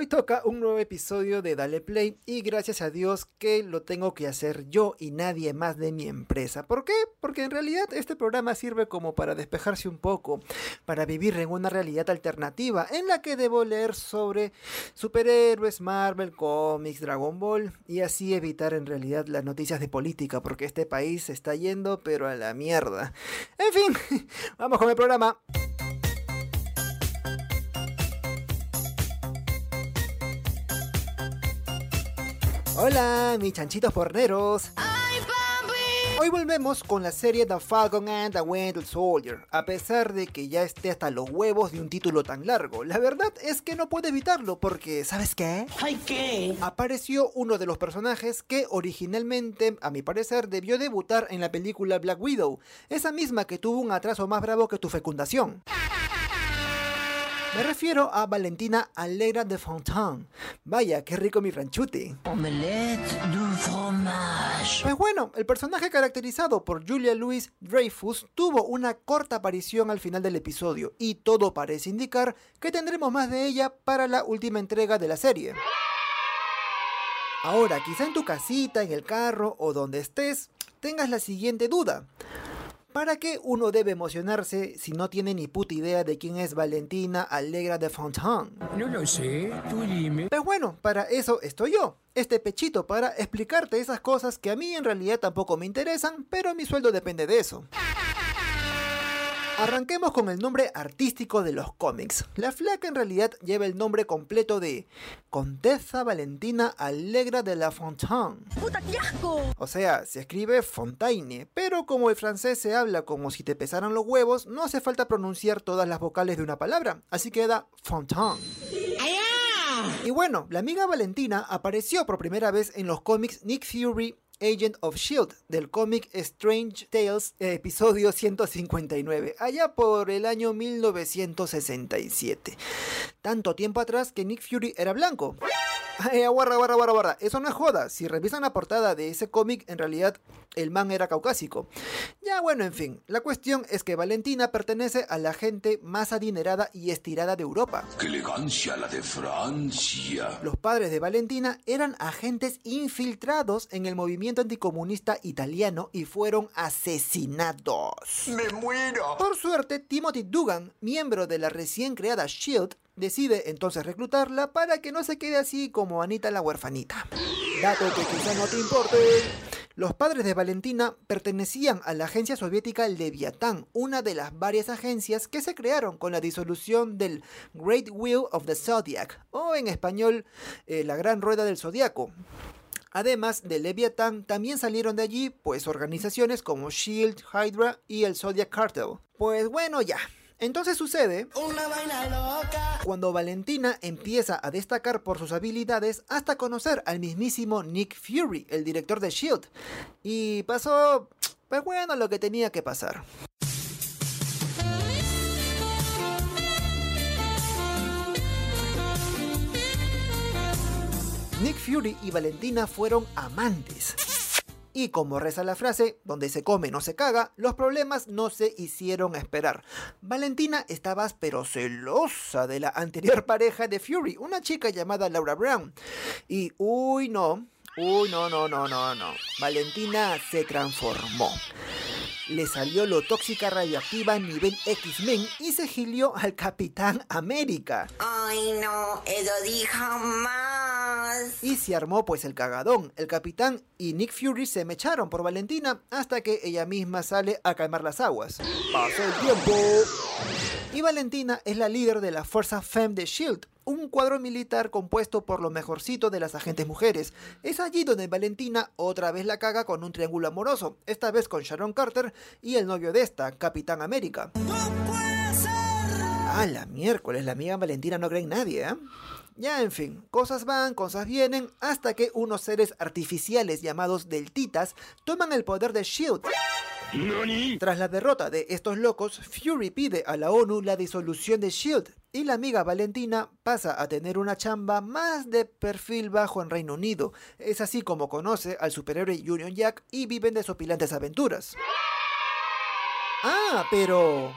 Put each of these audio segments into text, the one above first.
Hoy toca un nuevo episodio de Dale Play y gracias a Dios que lo tengo que hacer yo y nadie más de mi empresa. ¿Por qué? Porque en realidad este programa sirve como para despejarse un poco, para vivir en una realidad alternativa en la que debo leer sobre superhéroes, Marvel, cómics, Dragon Ball y así evitar en realidad las noticias de política porque este país se está yendo pero a la mierda. En fin, vamos con el programa. Hola, mis chanchitos porneros. Hoy volvemos con la serie The Falcon and the Winter Soldier, a pesar de que ya esté hasta los huevos de un título tan largo. La verdad es que no puedo evitarlo porque, ¿sabes qué? ¿Ay qué? Apareció uno de los personajes que originalmente, a mi parecer, debió debutar en la película Black Widow, esa misma que tuvo un atraso más bravo que tu fecundación. Me refiero a Valentina Alegra de Fontaine. Vaya, qué rico mi franchute. Omelette du fromage. Pues bueno, el personaje caracterizado por Julia Louis Dreyfus tuvo una corta aparición al final del episodio y todo parece indicar que tendremos más de ella para la última entrega de la serie. Ahora, quizá en tu casita, en el carro o donde estés, tengas la siguiente duda. ¿Para qué uno debe emocionarse si no tiene ni puta idea de quién es Valentina Alegra de Fontaine? No lo sé, tú dime. Pues bueno, para eso estoy yo, este pechito para explicarte esas cosas que a mí en realidad tampoco me interesan, pero mi sueldo depende de eso. Arranquemos con el nombre artístico de los cómics. La flaca en realidad lleva el nombre completo de Contessa Valentina Alegra de la Fontaine. ¡Puta, qué asco! O sea, se escribe Fontaine, pero como el francés se habla como si te pesaran los huevos, no hace falta pronunciar todas las vocales de una palabra, así queda Fontaine. Y bueno, la amiga Valentina apareció por primera vez en los cómics Nick Fury Agent of Shield del cómic Strange Tales, episodio 159, allá por el año 1967. Tanto tiempo atrás que Nick Fury era blanco. Ay, guarda, guarda, guarda, guarda. Eso no es joda. Si revisan la portada de ese cómic, en realidad el man era caucásico. Ya bueno, en fin. La cuestión es que Valentina pertenece a la gente más adinerada y estirada de Europa. ¡Qué elegancia la de Francia! Los padres de Valentina eran agentes infiltrados en el movimiento anticomunista italiano y fueron asesinados. ¡Me muero! Por suerte, Timothy Dugan, miembro de la recién creada SHIELD, decide entonces reclutarla para que no se quede así como Anita la huerfanita. Dato que quizá no te importe. Los padres de Valentina pertenecían a la agencia soviética Leviatán, una de las varias agencias que se crearon con la disolución del Great Wheel of the Zodiac, o en español, eh, la Gran Rueda del Zodiaco. Además de Leviatán, también salieron de allí pues organizaciones como Shield, Hydra y el Zodiac Cartel. Pues bueno, ya, entonces sucede Una vaina loca. cuando Valentina empieza a destacar por sus habilidades hasta conocer al mismísimo Nick Fury, el director de Shield. Y pasó, pues bueno, lo que tenía que pasar. Nick Fury y Valentina fueron amantes. Y como reza la frase, donde se come no se caga, los problemas no se hicieron esperar. Valentina estaba pero celosa de la anterior pareja de Fury, una chica llamada Laura Brown. Y uy no, uy no, no, no, no, no. Valentina se transformó. Le salió lo tóxica radioactiva nivel X-Men y se gilió al Capitán América. Ay, no, eso dijo más. Y se armó pues el cagadón. El capitán y Nick Fury se mecharon por Valentina hasta que ella misma sale a calmar las aguas. Pasó el tiempo. Y Valentina es la líder de la Fuerza FEM de SHIELD, un cuadro militar compuesto por lo mejorcito de las agentes mujeres. Es allí donde Valentina otra vez la caga con un triángulo amoroso, esta vez con Sharon Carter y el novio de esta, Capitán América. Ah, la miércoles, la amiga Valentina no cree en nadie, ¿eh? Ya, en fin, cosas van, cosas vienen, hasta que unos seres artificiales llamados deltitas toman el poder de SHIELD. Tras la derrota de estos locos, Fury pide a la ONU la disolución de SHIELD y la amiga Valentina pasa a tener una chamba más de perfil bajo en Reino Unido. Es así como conoce al superhéroe Union Jack y viven desopilantes aventuras. Ah, pero...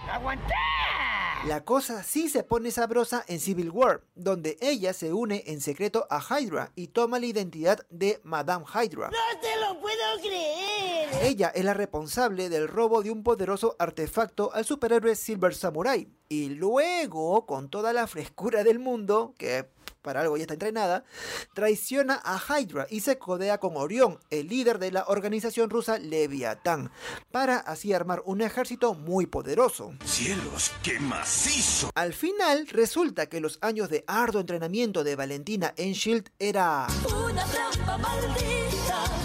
La cosa sí se pone sabrosa en Civil War, donde ella se une en secreto a Hydra y toma la identidad de Madame Hydra. ¡No te lo puedo creer! Ella es la responsable del robo de un poderoso artefacto al superhéroe Silver Samurai. Y luego, con toda la frescura del mundo, que para algo ya está entrenada, traiciona a Hydra y se codea con Orión, el líder de la organización rusa Leviatán, para así armar un ejército muy poderoso. ¡Cielos, qué macizo! Al final, resulta que los años de arduo entrenamiento de Valentina en Shield era... Una trampa maldita.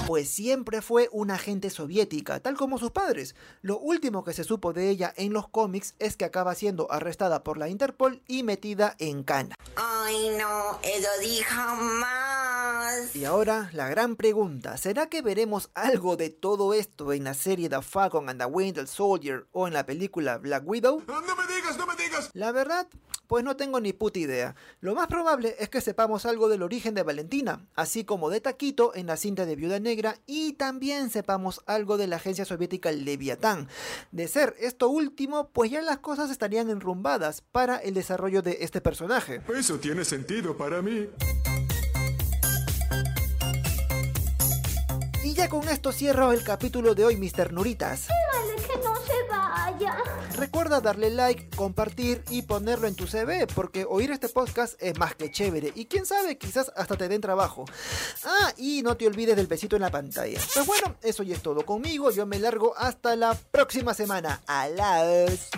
Pues siempre fue una agente soviética, tal como sus padres. Lo último que se supo de ella en los cómics es que acaba siendo arrestada por la Interpol y metida en cana. Ay, no, eso dijo más. Y ahora la gran pregunta, ¿será que veremos algo de todo esto en la serie The Falcon and the Winter Soldier o en la película Black Widow? ¡No me digas, no me digas! La verdad, pues no tengo ni puta idea. Lo más probable es que sepamos algo del origen de Valentina, así como de Taquito en la cinta de Viuda Negra y también sepamos algo de la agencia soviética Leviatán. De ser esto último, pues ya las cosas estarían enrumbadas para el desarrollo de este personaje. Eso tiene sentido para mí. Y ya con esto cierro el capítulo de hoy, Mr. Nuritas. Recuerda darle like, compartir y ponerlo en tu CV, porque oír este podcast es más que chévere. Y quién sabe, quizás hasta te den trabajo. Ah, y no te olvides del besito en la pantalla. Pues bueno, eso ya es todo conmigo. Yo me largo hasta la próxima semana. Alaos.